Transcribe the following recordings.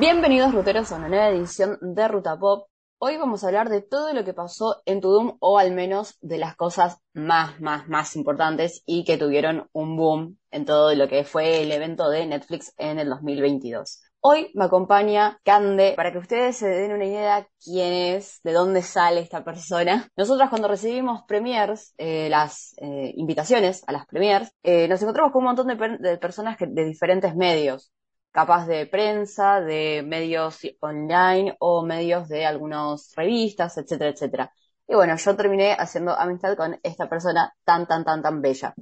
Bienvenidos ruteros a una nueva edición de Ruta Pop. Hoy vamos a hablar de todo lo que pasó en Tudum o al menos de las cosas más, más, más importantes y que tuvieron un boom en todo lo que fue el evento de Netflix en el 2022. Hoy me acompaña Cande para que ustedes se den una idea quién es, de dónde sale esta persona. Nosotras cuando recibimos premiers, eh, las eh, invitaciones a las premiers, eh, nos encontramos con un montón de, personas de diferentes medios capaz de prensa, de medios online o medios de algunas revistas, etcétera, etcétera. Y bueno, yo terminé haciendo amistad con esta persona tan, tan, tan, tan bella.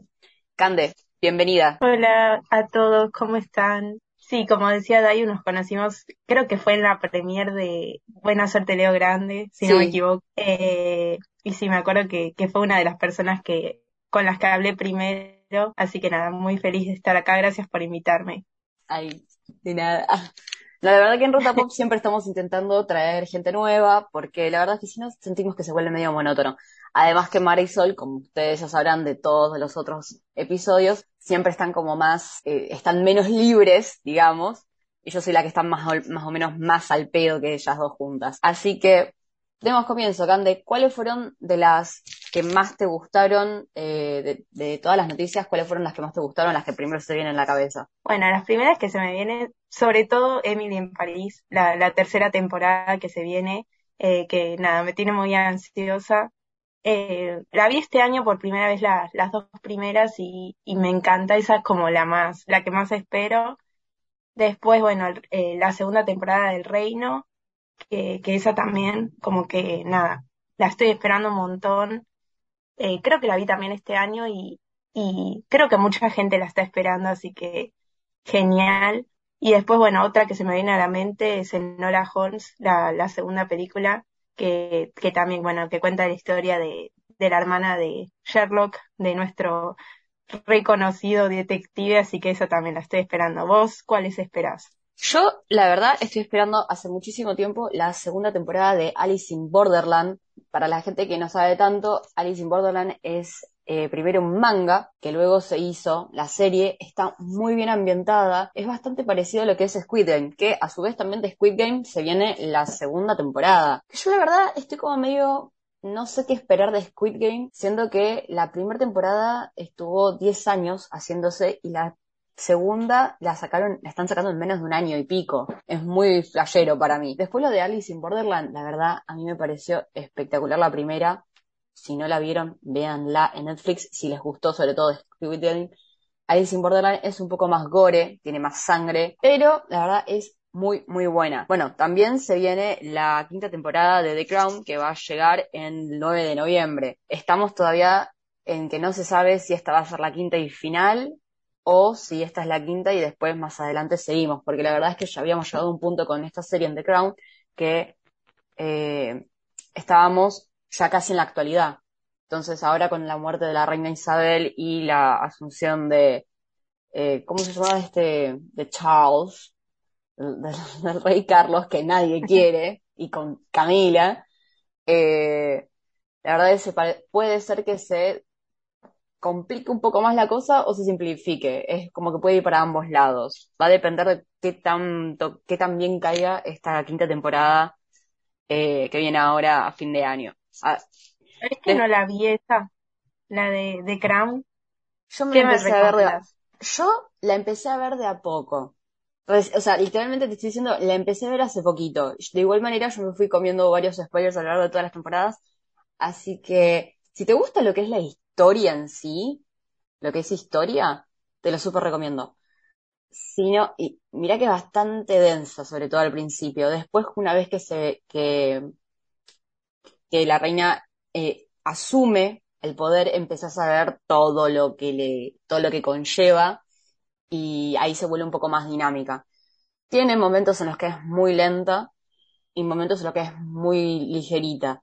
Cande, bienvenida. Hola a todos, ¿cómo están? Sí, como decía Dayu, nos conocimos, creo que fue en la premier de Buena Suerte Leo Grande, si no me equivoco. Eh, y sí, me acuerdo que, que fue una de las personas que con las que hablé primero, así que nada, muy feliz de estar acá, gracias por invitarme. Ay, de nada. No, la verdad que en Ruta Pop siempre estamos intentando traer gente nueva, porque la verdad es que si no sentimos que se vuelve medio monótono. Además que Marisol, como ustedes ya sabrán de todos los otros episodios, siempre están como más, eh, están menos libres, digamos, y yo soy la que está más, más o menos más al pedo que ellas dos juntas. Así que Demos comienzo, Cande. ¿Cuáles fueron de las que más te gustaron, eh, de, todas las noticias, cuáles fueron las que más te gustaron, las que primero se vienen en la cabeza? Bueno, las primeras que se me vienen, sobre todo Emily en París, la, tercera temporada que se viene, eh, que nada, me tiene muy ansiosa. Eh, la vi este año por primera vez las dos primeras y, me encanta, esa es como la más, la que más espero. Después, bueno, la segunda temporada del Reino, que esa también, como que nada, la estoy esperando un montón. Eh, creo que la vi también este año y, y creo que mucha gente la está esperando, así que genial. Y después, bueno, otra que se me viene a la mente es Enola Holmes, la, la segunda película, que, que también, bueno, que cuenta la historia de, de la hermana de Sherlock, de nuestro reconocido detective, así que esa también la estoy esperando. ¿Vos cuáles esperás? Yo, la verdad, estoy esperando hace muchísimo tiempo la segunda temporada de Alice in Borderland. Para la gente que no sabe tanto, Alice in Borderland es eh, primero un manga, que luego se hizo la serie, está muy bien ambientada, es bastante parecido a lo que es Squid Game, que a su vez también de Squid Game se viene la segunda temporada. Yo la verdad estoy como medio no sé qué esperar de Squid Game, siendo que la primera temporada estuvo 10 años haciéndose y la segunda la sacaron, la están sacando en menos de un año y pico. Es muy flashero para mí. Después lo de Alice in Borderland, la verdad, a mí me pareció espectacular la primera. Si no la vieron, véanla en Netflix. Si les gustó, sobre todo. Alice in Borderland es un poco más gore, tiene más sangre, pero la verdad es muy, muy buena. Bueno, también se viene la quinta temporada de The Crown que va a llegar el 9 de noviembre. Estamos todavía en que no se sabe si esta va a ser la quinta y final o si esta es la quinta y después más adelante seguimos, porque la verdad es que ya habíamos llegado a un punto con esta serie en The Crown que eh, estábamos ya casi en la actualidad. Entonces ahora con la muerte de la reina Isabel y la asunción de, eh, ¿cómo se llama este? De Charles, del, rey Carlos que nadie quiere, y con Camila, eh, la verdad es que puede ser que se complique un poco más la cosa o se simplifique. Es como que puede ir para ambos lados. Va a depender de qué tanto, qué tan bien caiga esta quinta temporada eh, que viene ahora a fin de año. Ah, es que no la vi esa, la de, de Crown. Yo me, empecé a ver de yo la empecé a ver de a poco. O sea, literalmente te estoy diciendo, la empecé a ver hace poquito. De igual manera, yo me fui comiendo varios spoilers a lo largo de todas las temporadas. Así que, si te gusta lo que es la historia, en sí, lo que es historia, te lo súper recomiendo. Sino, y mira que es bastante densa, sobre todo al principio. Después, una vez que se, que, que la reina eh, asume el poder, empezás a ver todo lo que le, todo lo que conlleva, y ahí se vuelve un poco más dinámica. Tiene momentos en los que es muy lenta y momentos en los que es muy ligerita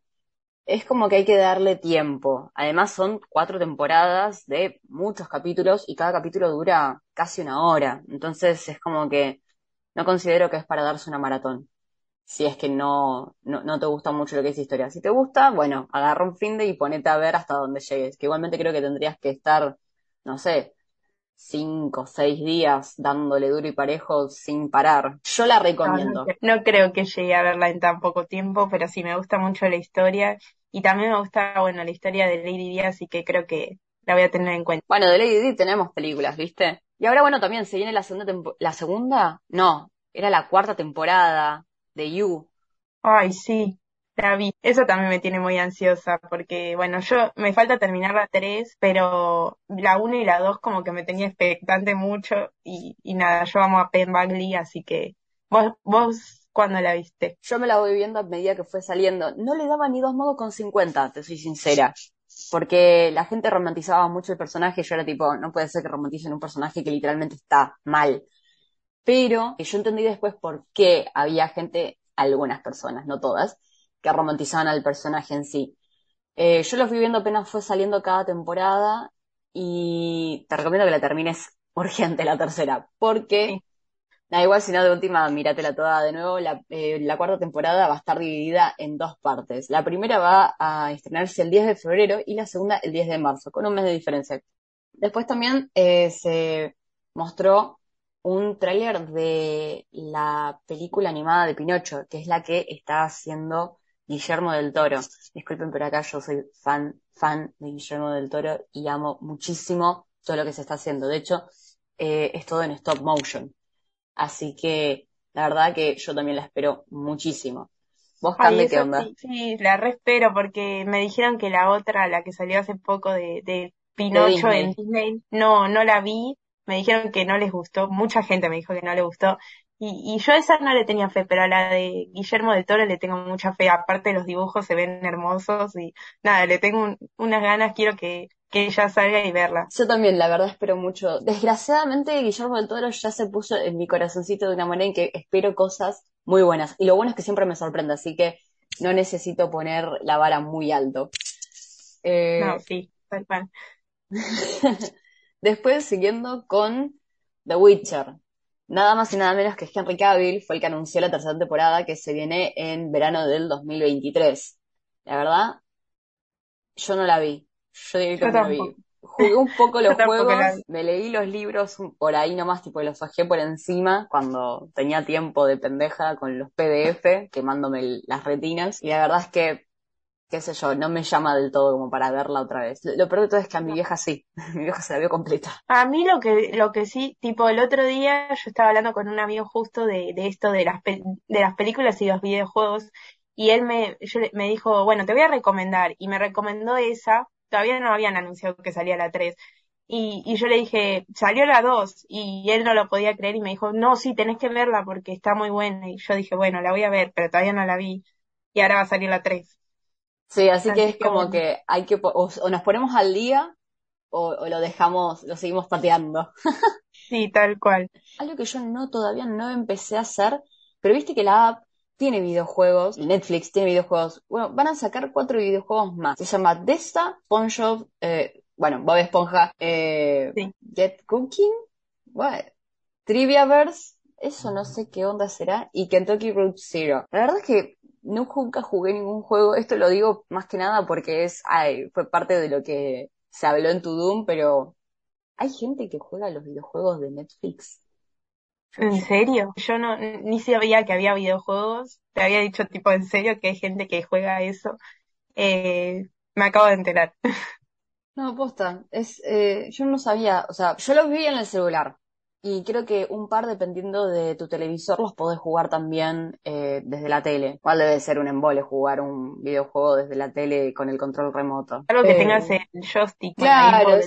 es como que hay que darle tiempo. Además son cuatro temporadas de muchos capítulos y cada capítulo dura casi una hora. Entonces es como que no considero que es para darse una maratón. Si es que no, no, te gusta mucho lo que es historia. Si te gusta, bueno, agarra un fin de y ponete a ver hasta donde llegues. Que igualmente creo que tendrías que estar, no sé, cinco o seis días dándole duro y parejo sin parar. Yo la recomiendo. No, creo que llegue a verla en tan poco tiempo, pero sí me gusta mucho la historia y también me gusta, bueno, la historia de Lady Di, así que creo que la voy a tener en cuenta. Bueno, de Lady Di tenemos películas, ¿viste? Y ahora, bueno, también se viene la segunda temporada. ¿La segunda? No, era la cuarta temporada de You. Ay, sí. La. Eso también me tiene muy ansiosa porque, bueno, yo me falta terminar la 3, pero la 1 y la 2 como que me tenía expectante mucho y, y nada, yo amo a Penn Bagley, así que vos, vos, ¿cuándo la viste? Yo me la voy viendo a medida que fue saliendo. No le daba ni dos modos con 50, te soy sincera. Porque la gente romantizaba mucho el personaje, yo era tipo, no puede ser que romanticen un personaje que literalmente está mal. Pero yo entendí después por qué había gente, algunas personas, no todas, que romantizaban al personaje en sí. Eh, yo lo fui viendo apenas fue saliendo cada temporada y te recomiendo que la termines urgente la tercera, porque da igual si no de última, míratela toda de nuevo. La, eh, la, cuarta temporada va a estar dividida en dos partes. La primera va a estrenarse el 10 de febrero y la segunda el 10 de marzo, con un mes de diferencia. Después también eh, se mostró un tráiler de la película animada de Pinocho, que es la que está haciendo Guillermo del Toro. Disculpen, pero acá yo soy fan, fan de Guillermo del Toro y amo muchísimo todo lo que se está haciendo. De hecho, eh, es todo en stop motion. Así que la verdad que yo también la espero muchísimo. ¿Vos, Cande, qué onda? Sí, la re espero porque me dijeron que la otra, la que salió hace poco de, de Pinocho en Disney, no, no la vi. Me dijeron que no les gustó. Mucha gente me dijo que no le gustó. Y, y yo a esa no le tenía fe, pero a la de Guillermo del Toro le tengo mucha fe. Aparte los dibujos se ven hermosos y nada, le tengo unas ganas, quiero que, que ella salga y verla. Yo también, la verdad, espero mucho. Desgraciadamente, Guillermo del Toro ya se puso en mi corazoncito de una manera en que espero cosas muy buenas. Y lo bueno es que siempre me sorprende, así que no necesito poner la vara muy alto. Eh... No, sí, tal cual. Después, siguiendo con The Witcher. Nada más y nada menos que Henry Cavill fue el que anunció la tercera temporada que se viene en verano del 2023. La verdad, yo no la vi. Yo diría que no la vi. Jugué un poco los juegos, me leí los libros por ahí nomás, tipo los bajé por encima cuando tenía tiempo de pendeja con los PDF, quemándome las retinas. Y la verdad es que qué sé yo, no me llama del todo como para verla otra vez. Lo, peor de todo es que a mi vieja sí, mi vieja se la vio completa. A mí lo que, lo que sí, tipo el otro día yo estaba hablando con un amigo justo de, de esto de las, de las películas y los videojuegos y él me, me dijo, bueno, te voy a recomendar y me recomendó esa, todavía no habían anunciado que salía la 3. Y, y yo le dije, salió la 2 y él no lo podía creer y me dijo, no, sí, tenés que verla porque está muy buena. Y yo dije, bueno, la voy a ver, pero todavía no la vi. Y ahora va a salir la 3. Sí, así, que es como que hay que, o, nos ponemos al día o, lo dejamos, lo seguimos pateando. sí, tal cual. Algo que yo no todavía no empecé a hacer, pero viste que la app tiene videojuegos, Netflix tiene videojuegos. Bueno, van a sacar cuatro videojuegos más. Se llama Desta, SpongeBob, eh, bueno, Bob Esponja, eh, Get Cooking, what? Triviaverse, eso no sé qué onda será, y Kentucky Route Zero. La verdad es que no nunca jugué ningún juego. Esto lo digo más que nada porque es, ay, fue parte de lo que se habló en Tudum, pero hay gente que juega los videojuegos de Netflix. ¿En serio? Yo no, ni sabía que había videojuegos. Te había dicho tipo en serio que hay gente que juega eso. Eh, me acabo de enterar. No, posta. Es, eh, yo no sabía, o sea, yo los vi en el celular. Y creo que un par, dependiendo de tu televisor, los podés jugar también eh, desde la tele. ¿Cuál debe ser un embole jugar un videojuego desde la tele con el control remoto? Algo que tengas el joystick. Claro,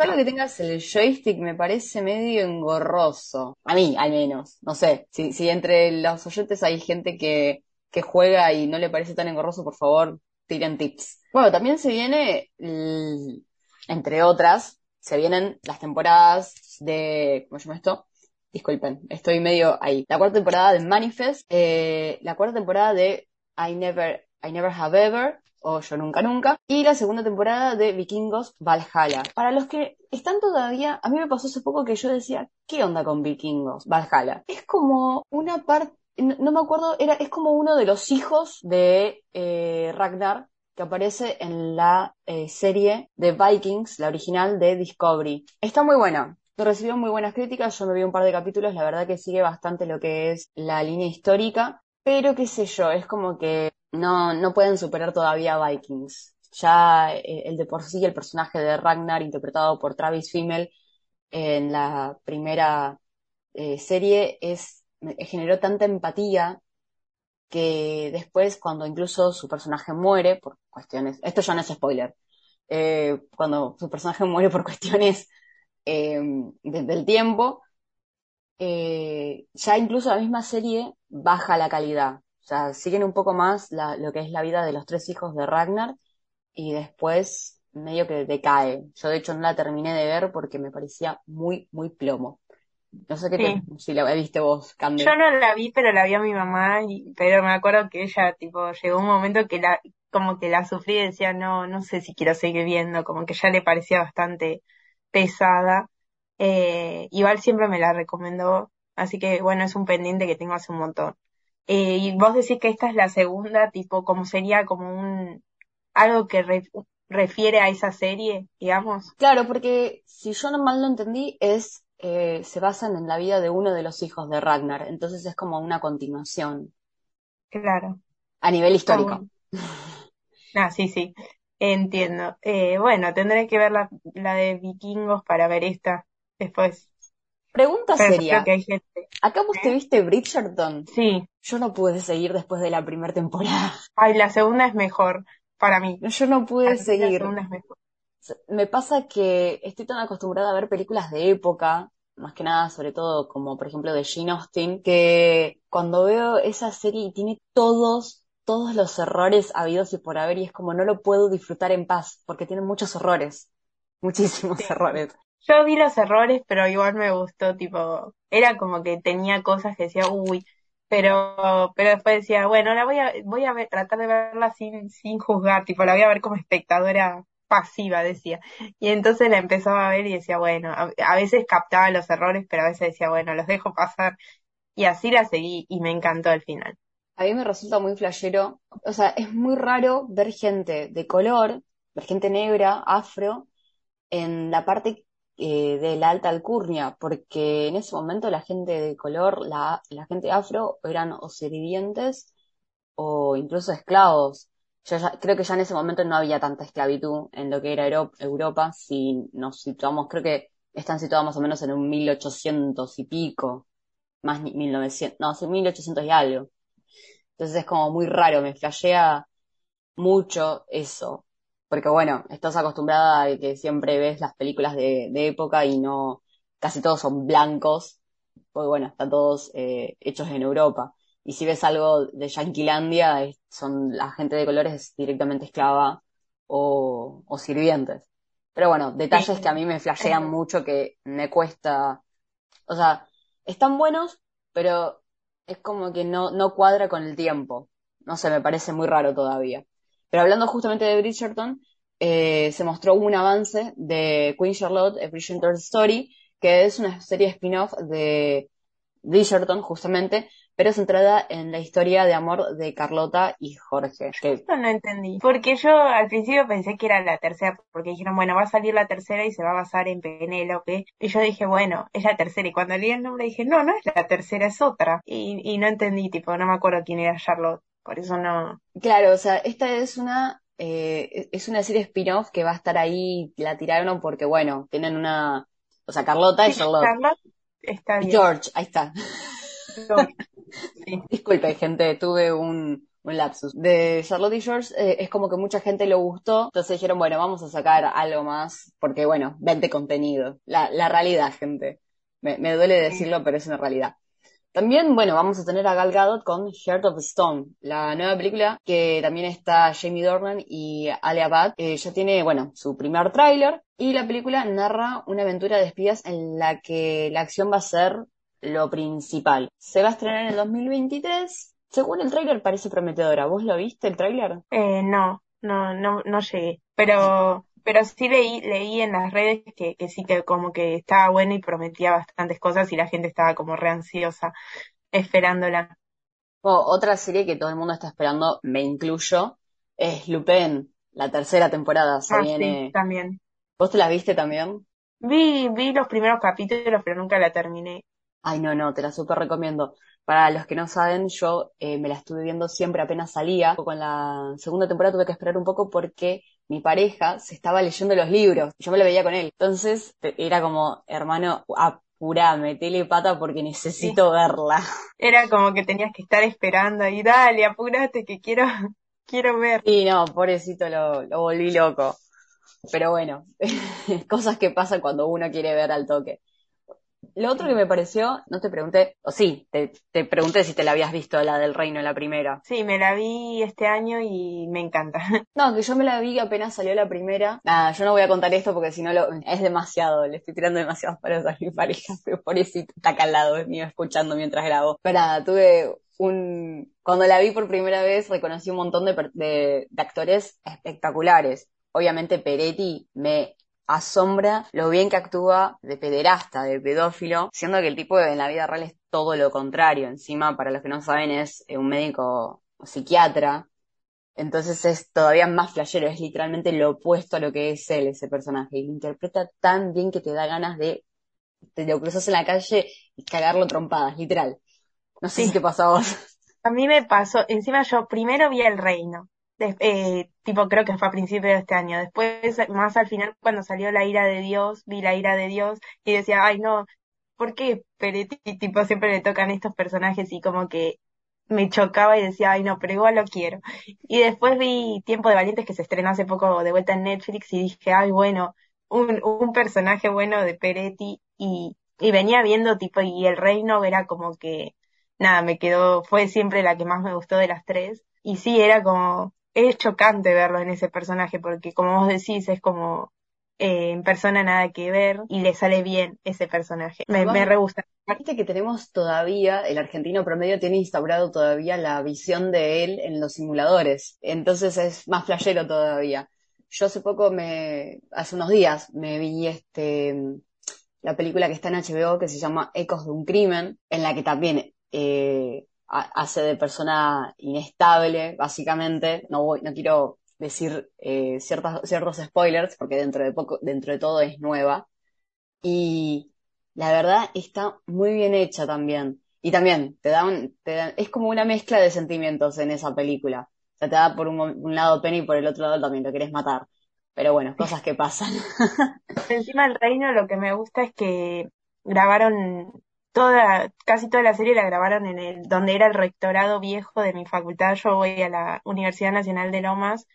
algo que tengas el joystick me parece medio engorroso. A mí, al menos. No sé, si, si entre los oyentes hay gente que, que juega y no le parece tan engorroso, por favor, tiren tips. Bueno, también se viene, entre otras, se vienen las temporadas de, ¿cómo se llama esto? Disculpen, estoy medio ahí. La cuarta temporada de Manifest, eh, la cuarta temporada de I Never, I Never Have Ever, o Yo Nunca Nunca, y la segunda temporada de Vikingos Valhalla. Para los que están todavía, a mí me pasó hace poco que yo decía, ¿qué onda con Vikingos Valhalla? Es como una parte, no, me acuerdo, era, es como uno de los hijos de eh, Ragnar, que aparece en la eh, serie de Vikings, la original de Discovery. Está muy buena. Recibió muy buenas críticas, yo me vi un par de capítulos, la verdad que sigue bastante lo que es la línea histórica, pero qué sé yo, es como que no, no pueden superar todavía a Vikings. Ya eh, el de por sí, el personaje de Ragnar, interpretado por Travis Fimmel en la primera eh, serie, es, generó tanta empatía que después, cuando incluso su personaje muere por cuestiones, esto ya no es spoiler, eh, cuando su personaje muere por cuestiones eh, del tiempo, eh, ya incluso la misma serie baja la calidad. O sea, siguen un poco más la, lo que es la vida de los tres hijos de Ragnar y después medio que decae. Yo de hecho no la terminé de ver porque me parecía muy, muy plomo. No sé qué te, si la viste vos, Candy. Yo no la vi, pero la vio mi mamá, y, pero me acuerdo que ella, tipo, llegó un momento que la, como que la sufrí y decía, no, no sé si quiero seguir viendo, como que ya le parecía bastante pesada. Eh, igual siempre me la recomendó, así que bueno, es un pendiente que tengo hace un montón. Eh, y vos decís que esta es la segunda, tipo, como sería como un, algo que refiere a esa serie, digamos. Claro, porque si yo no mal lo entendí, es, eh, se basan en la vida de uno de los hijos de Ragnar, entonces es como una continuación. Claro. A nivel histórico. Ah, sí, sí, entiendo. Eh, bueno, tendré que ver la, la de vikingos para ver esta después. Pregunta seria. ¿Acá vos te ¿Eh? viste Bridgerton? Sí. Yo no pude seguir después de la primera temporada. Ay, la segunda es mejor para mí. Yo no pude La seguir. segunda es mejor. Me pasa que estoy tan acostumbrada a ver películas de época, más que nada, sobre todo como por ejemplo de Jane Austen, que cuando veo esa serie y tiene todos, todos los errores habidos y por haber, y es como no lo puedo disfrutar en paz, porque tiene muchos errores, muchísimos Sí. errores. Yo vi los errores, pero igual me gustó, tipo, era como que tenía cosas que decía, uy, pero, pero después decía, bueno, la voy a, voy a ver- tratar de verla sin, sin juzgar, tipo, la voy a ver como espectadora pasiva, decía. Y entonces la empezaba a ver y decía, bueno, a, veces captaba los errores, pero a veces decía, bueno, los dejo pasar. Y así la seguí y me encantó el final. A mí me resulta muy flashero, o sea, es muy raro ver gente de color, ver gente negra, afro, en la parte eh, de la alta alcurnia, porque en ese momento la gente de color, la, la gente afro, eran o sirvientes o incluso esclavos. Yo ya- creo que ya en ese momento no había tanta esclavitud en lo que era Euro- Europa, si nos situamos, creo que están situados más o menos en un 1800 y pico, más ni- 1900, no, sí, 1800 y algo. Entonces es como muy raro, me flashea mucho eso. Porque bueno, estás acostumbrada a que siempre ves las películas de, época y no, casi todos son blancos, porque bueno, están todos eh, hechos en Europa. Y si ves algo de Yanquilandia, es- son la gente de colores directamente esclava o, o sirvientes. Pero bueno, detalles Sí. que a mí me flashean mucho que me cuesta, o sea, están buenos, pero es como que no, no cuadra con el tiempo. No sé, me parece muy raro todavía. Pero hablando justamente de Bridgerton, eh, se mostró un avance de Queen Charlotte, A Bridgerton Story, que es una serie spin-off de Bridgerton, justamente, pero centrada en la historia de amor de Carlota y Jorge. Que, Esto no entendí. Porque yo al principio pensé que era la tercera, porque dijeron, bueno, va a salir la tercera y se va a basar en Penélope. Y yo dije, bueno, es la tercera. Y cuando leí el nombre dije, no, no es la tercera, es otra. Y, y no entendí, tipo, no me acuerdo quién era Charlotte. Por eso no. claro, o sea, esta es una, eh, es una serie spin-off que va a estar ahí, la tiraron porque, bueno, tienen una, o sea, Carlota y. Charlotte está Y bien. George, ahí está. George. Sí. Disculpe, gente, tuve un, un lapsus. De Charlotte y George eh, es como que mucha gente lo gustó, entonces dijeron, bueno, vamos a sacar algo más, porque bueno, vende contenido. La, la realidad, gente. Me, me duele decirlo, pero es una realidad. También, bueno, vamos a tener a Gal Gadot con Heart of Stone, la nueva película que también está Jamie Dornan y Alia Bhatt. Eh, ya tiene, bueno, su primer tráiler y la película narra una aventura de espías en la que la acción va a ser lo principal. Se va a estrenar en el 2023. Según el tráiler parece prometedora. ¿Vos lo viste el tráiler? Eh, no, no, no, no llegué. Pero, pero sí leí, leí en las redes que, que sí que como que estaba bueno y prometía bastantes cosas y la gente estaba como re ansiosa esperándola. O- otra serie que todo el mundo está esperando, me incluyo, es Lupin. La tercera temporada se Ah, viene. sí, también. ¿Vos te la viste también? Vi, vi los primeros capítulos, pero nunca la terminé. Ay, no, no, te la súper recomiendo. Para los que no saben, yo eh, me la estuve viendo siempre apenas salía. Con la segunda temporada tuve que esperar un poco porque mi pareja se estaba leyendo los libros. Yo me lo veía con él. Entonces era como, hermano, apurá, metele pata porque necesito verla. Era como que tenías que estar esperando y dale, apúrate que quiero, quiero ver. Y no, pobrecito, lo, lo volví loco. Pero bueno, cosas que pasan cuando uno quiere ver al toque. Lo otro que me pareció, no te pregunté, o sí, te, te, pregunté si te la habías visto, la del reino, la primera. Sí, me la vi este año y me encanta. No, que yo me la vi apenas salió la primera. Nada, yo no voy a contar esto porque si no lo, es demasiado, le estoy tirando demasiados palos a mi pareja, pero por eso está acá al lado mío escuchando mientras grabo. Pero nada, tuve un, cuando la vi por primera vez reconocí un montón de, de, de actores espectaculares. Obviamente Peretti me asombra lo bien que actúa de pederasta, de pedófilo, siendo que el tipo en la vida real es todo lo contrario. Encima, para los que no saben, es eh, un médico psiquiatra. Entonces es todavía más flashero, es literalmente lo opuesto a lo que es él, ese personaje. Y lo interpreta tan bien que te da ganas de, te lo cruzas en la calle y cagarlo trompadas, literal. No sé si te pasó a vos. A mí me pasó, encima yo primero vi El Reino, eh, tipo creo que fue a principios de este año. Después, más al final, cuando salió La ira de Dios, vi La ira de Dios y decía, ay no, ¿por qué Peretti tipo siempre le tocan estos personajes y como que me chocaba y decía, ay no, pero igual lo quiero. Y después vi Tiempo de Valientes que se estrenó hace poco de vuelta en Netflix y dije, ay bueno, un, un personaje bueno de Peretti y, y venía viendo tipo y el reino era como que nada, me quedó, fue siempre la que más me gustó de las tres. Y sí, era como, es chocante verlo en ese personaje porque como vos decís es como eh, en persona nada que ver y le sale bien ese personaje. Me, me re gusta. Viste que tenemos todavía, el argentino promedio tiene instaurado todavía la visión de él en los simuladores. Entonces es más flashero todavía. Yo hace poco me, hace unos días me vi este, la película que está en HBO que se llama Ecos de un crimen, en la que también eh, hace de persona inestable, básicamente. No voy, no quiero decir eh, ciertos spoilers, porque dentro de poco, dentro de todo es nueva. Y la verdad está muy bien hecha también. Y también te da te es como una mezcla de sentimientos en esa película. O sea, te da por un, lado pena y por el otro lado también lo querés matar. Pero bueno, cosas que pasan. Encima del reino lo que me gusta es que grabaron toda, casi toda la serie la grabaron en el, donde era el rectorado viejo de mi facultad. Yo voy a la Universidad Nacional de Lomas,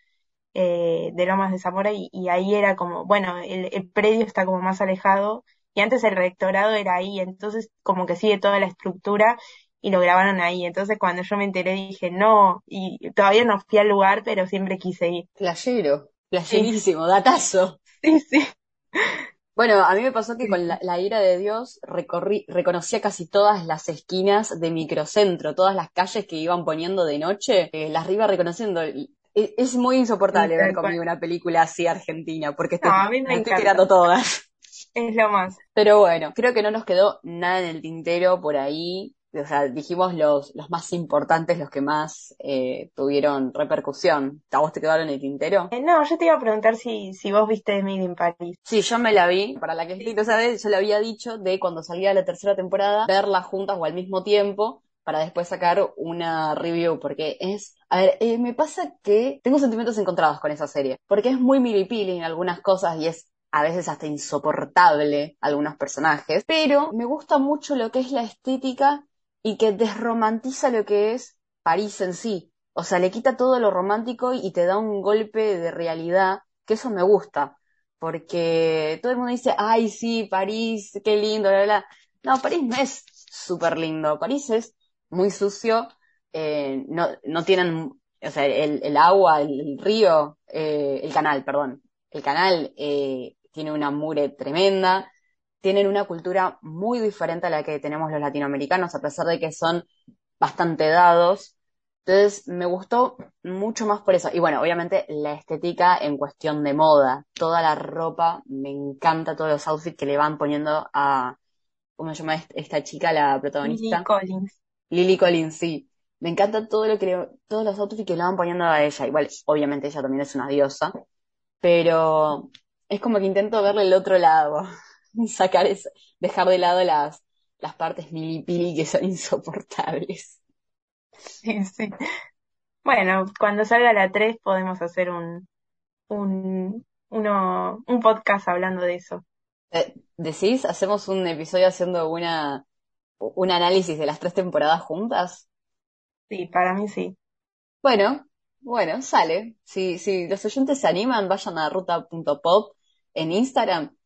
eh, de Lomas de Zamora, y, y, ahí era como, bueno, el, el predio está como más alejado, y antes el rectorado era ahí, entonces como que sigue toda la estructura y lo grabaron ahí. Entonces cuando yo me enteré dije, no, y todavía no fui al lugar, pero siempre quise ir. Playero, playerísimo, datazo. Sí, sí. Bueno, a mí me pasó que con la, la, ira de Dios recorrí, reconocía casi todas las esquinas de microcentro, todas las calles que iban poniendo de noche, eh, las iba reconociendo. Es, muy insoportable ver conmigo una película así argentina, porque estoy, no, a mí me estoy tirando todas. Es lo más. Pero bueno, creo que no nos quedó nada en el tintero por ahí o sea, dijimos los, los más importantes, los que más eh, tuvieron repercusión. ¿A vos te quedaron en el tintero? Eh, no, yo te iba a preguntar si, si vos viste Emily in Paris. Sí, yo me la vi. Para la que sí. no sabes, yo le había dicho de cuando salía la tercera temporada, verla juntas o al mismo tiempo para después sacar una review, porque es, a ver, eh, me pasa que tengo sentimientos encontrados con esa serie, porque es muy milipili en algunas cosas y es a veces hasta insoportable algunos personajes, pero me gusta mucho lo que es la estética y que desromantiza lo que es París en sí. O sea, le quita todo lo romántico y te da un golpe de realidad, que eso me gusta. Porque todo el mundo dice, ay, sí, París, qué lindo, bla, bla. No, París no es súper lindo. París es muy sucio. Eh, no, no tienen, o sea, el, el agua, el, el río, eh, el canal, perdón. El canal eh, tiene una mure tremenda tienen una cultura muy diferente a la que tenemos los latinoamericanos, a pesar de que son bastante dados. Entonces, me gustó mucho más por eso. Y bueno, obviamente la estética en cuestión de moda. Toda la ropa, me encanta todos los outfits que le van poniendo a, ¿cómo se llama esta chica, la protagonista? Lily Collins. Lily Collins, sí. Me encanta todo lo que le, todos los outfits que le van poniendo a ella. Igual, obviamente ella también es una diosa. Pero es como que intento verle el otro lado. sacar eso, dejar de lado las, las partes milipili que son insoportables. Sí, sí. Bueno, cuando salga la 3 podemos hacer un, un, uno, un podcast hablando de eso. Eh, ¿Decís? ¿Hacemos un episodio haciendo una, un análisis de las tres temporadas juntas? Sí, para mí sí. Bueno, bueno, sale. Si, si los oyentes se animan, vayan a ruta.pop en Instagram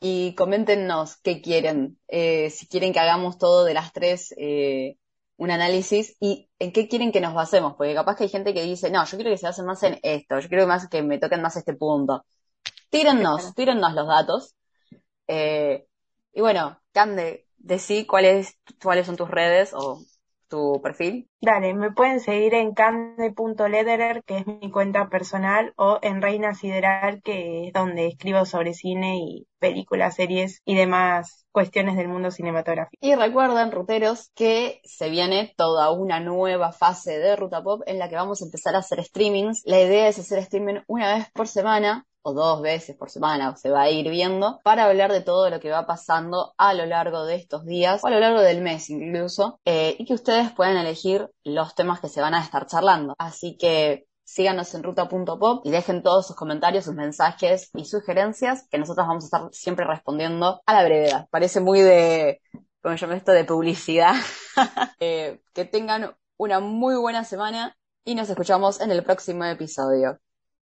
y coméntenos qué quieren. Eh, si quieren que hagamos todo de las tres, eh, un análisis y en qué quieren que nos basemos. Porque capaz que hay gente que dice, no, yo quiero que se basen más en esto, yo quiero más que me toquen más este punto. Tírennos, tírennos los datos. Eh, y bueno, Cande, decí cuáles, cuáles son tus redes o tu perfil. Dale, me pueden seguir en cande.lederer, que es mi cuenta personal, o en Reina Sideral, que es donde escribo sobre cine y películas, series y demás cuestiones del mundo cinematográfico. Y recuerden, ruteros, que se viene toda una nueva fase de Ruta Pop en la que vamos a empezar a hacer streamings. La idea es hacer streaming una vez por semana o dos veces por semana, se va a ir viendo, para hablar de todo lo que va pasando a lo largo de estos días, o a lo largo del mes incluso, eh, y que ustedes puedan elegir los temas que se van a estar charlando. Así que síganos en ruta.pop y dejen todos sus comentarios, sus mensajes y sugerencias, que nosotros vamos a estar siempre respondiendo a la brevedad. Parece muy de, como llamo esto, de publicidad. Eh, que tengan una muy buena semana y nos escuchamos en el próximo episodio.